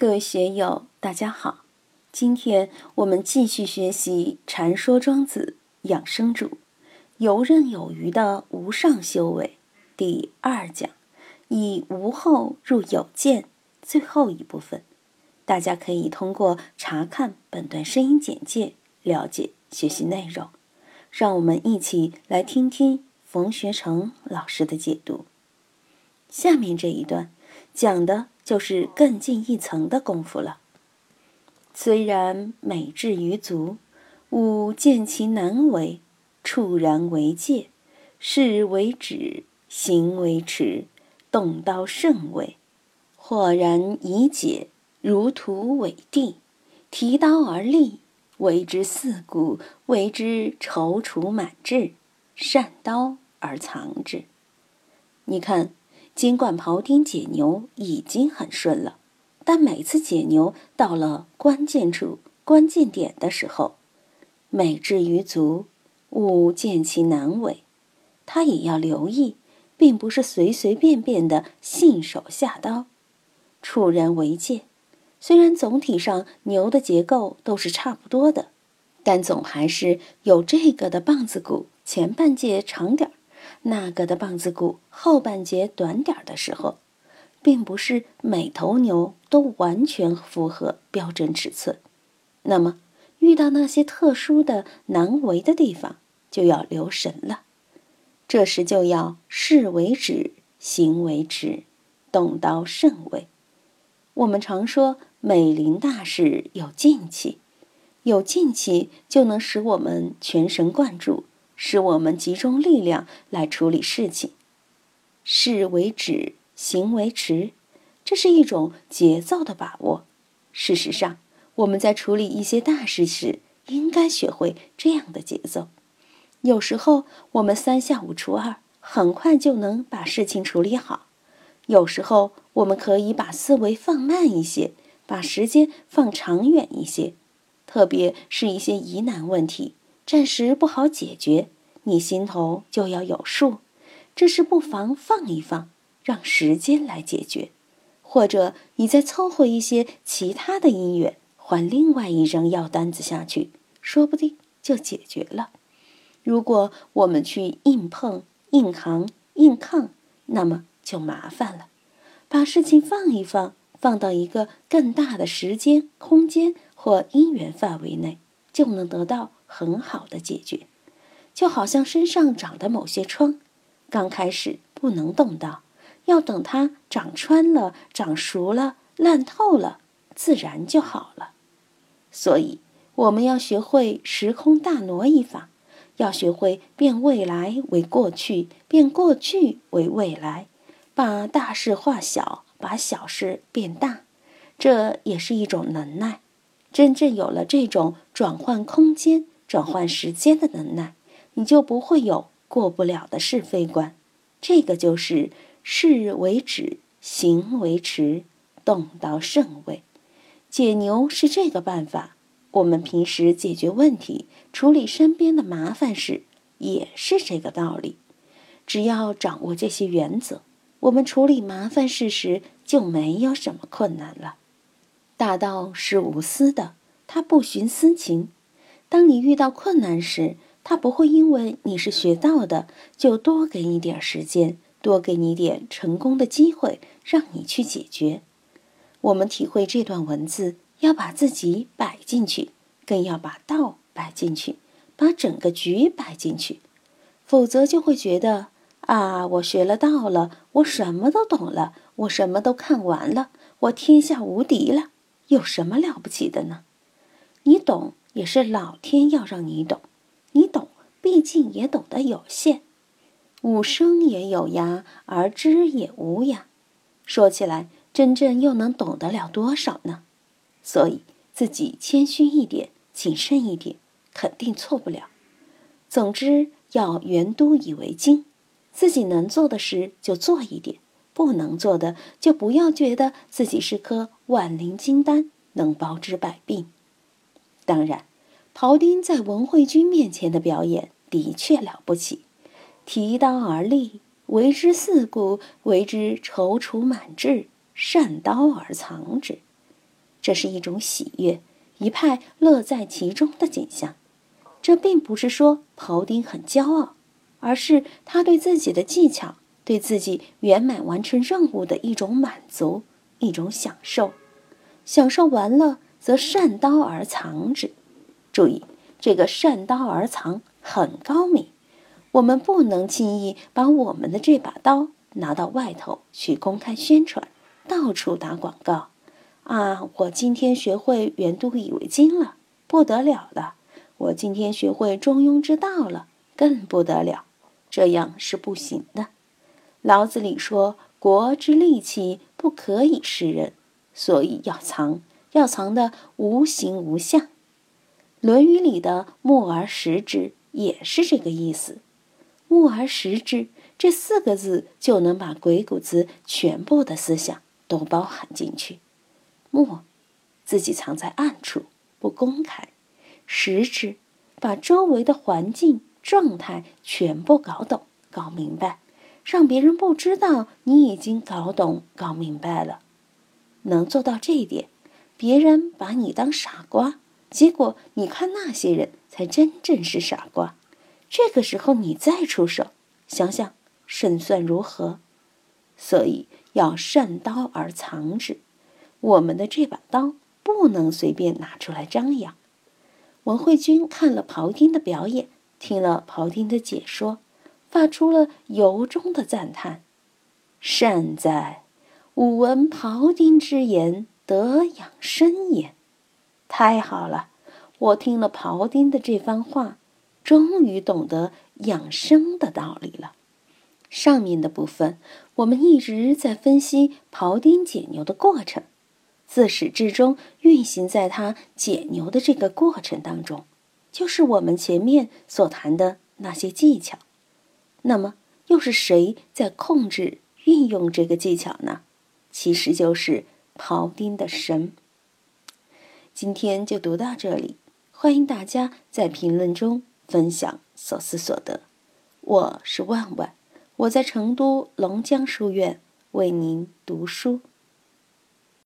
各位学友，大家好！今天我们继续学习《禅说庄子养生主》，游刃有余的无上修为第二讲，以无后入有见最后一部分。大家可以通过查看本段声音简介了解学习内容。让我们一起来听听冯学成老师的解读。下面这一段讲的就是更进一层的功夫了。虽然美至于足，吾见其难为，触然为戒，事为止，行为迟，动刀甚微。豁然以解，如土为地，提刀而立。为之四顾，为之踌躇满志，善刀而藏之。你看，尽管庖丁解牛已经很顺了，但每次解牛到了关键处、关键点的时候，美之于足，吾见其难为。他也要留意，并不是随随便便的信手下刀，触人为戒。虽然总体上牛的结构都是差不多的，但总还是有这个的棒子骨前半截长点儿，那个的棒子骨后半截短点的时候，并不是每头牛都完全符合标准尺寸。那么，遇到那些特殊的难为的地方，就要留神了。这时就要事为止，行为止，动刀慎微。我们常说。美林大事有静气，有静气就能使我们全神贯注，使我们集中力量来处理事情。事为止，行为迟，这是一种节奏的把握。事实上，我们在处理一些大事时，应该学会这样的节奏。有时候，我们三下五除二，很快就能把事情处理好；有时候，我们可以把思维放慢一些。把时间放长远一些，特别是一些疑难问题，暂时不好解决，你心头就要有数。这时不妨放一放，让时间来解决，或者你再凑合一些其他的因缘，换另外一张药单子下去，说不定就解决了。如果我们去硬碰、硬扛、硬抗，那么就麻烦了。把事情放一放。放到一个更大的时间、空间或因缘范围内，就能得到很好的解决。就好像身上长的某些疮，刚开始不能动刀，要等它长穿了、长熟了、烂透了，自然就好了。所以，我们要学会时空大挪移法，要学会变未来为过去，变过去为未来，把大事化小。把小事变大，这也是一种能耐。真正有了这种转换空间、转换时间的能耐，你就不会有过不了的是非关。这个就是事为止，行为迟，动到甚位。解牛是这个办法，我们平时解决问题、处理身边的麻烦事也是这个道理。只要掌握这些原则。我们处理麻烦事时就没有什么困难了。大道是无私的，它不徇私情。当你遇到困难时，它不会因为你是学道的，就多给你点时间，多给你点成功的机会，让你去解决。我们体会这段文字，要把自己摆进去，更要把道摆进去，把整个局摆进去，否则就会觉得。啊！我学了道了，我什么都懂了，我什么都看完了，我天下无敌了，有什么了不起的呢？你懂也是老天要让你懂，你懂毕竟也懂得有限。吾生也有涯，而知也无涯。说起来，真正又能懂得了多少呢？所以自己谦虚一点，谨慎一点，肯定错不了。总之，要圆都以为精。自己能做的事就做一点，不能做的就不要觉得自己是颗万灵金丹，能包治百病。当然，庖丁在文惠君面前的表演的确了不起，提刀而立，为之四顾，为之踌躇满志，善刀而藏之。这是一种喜悦，一派乐在其中的景象。这并不是说庖丁很骄傲，而是他对自己的技巧、对自己圆满完成任务的一种满足、一种享受。享受完了，则善刀而藏之。注意，这个善刀而藏很高明。我们不能轻易把我们的这把刀拿到外头去公开宣传，到处打广告。啊，我今天学会圆都以为经了，不得了了！我今天学会中庸之道了，更不得了。这样是不行的。老子里说：“国之利器不可以示人，所以要藏，要藏的无形无相。”《论语》里的“目而识之”也是这个意思。“目而识之”这四个字就能把鬼谷子全部的思想都包含进去。目，自己藏在暗处不公开；识之，把周围的环境状态全部搞懂、搞明白，让别人不知道你已经搞懂、搞明白了。能做到这一点，别人把你当傻瓜，结果你看那些人才真正是傻瓜。这个时候你再出手，想想胜算如何？所以要善刀而藏之。我们的这把刀不能随便拿出来张扬。文慧君看了庖丁的表演，听了庖丁的解说，发出了由衷的赞叹：“善哉！吾闻庖丁之言，得养生也。”太好了！我听了庖丁的这番话。终于懂得养生的道理了。上面的部分，我们一直在分析庖丁解牛的过程，自始至终运行在他解牛的这个过程当中，就是我们前面所谈的那些技巧。那么，又是谁在控制、运用这个技巧呢？其实就是庖丁的神。今天就读到这里，欢迎大家在评论中。分享所思所得，我是万万，我在成都龙江书院为您读书。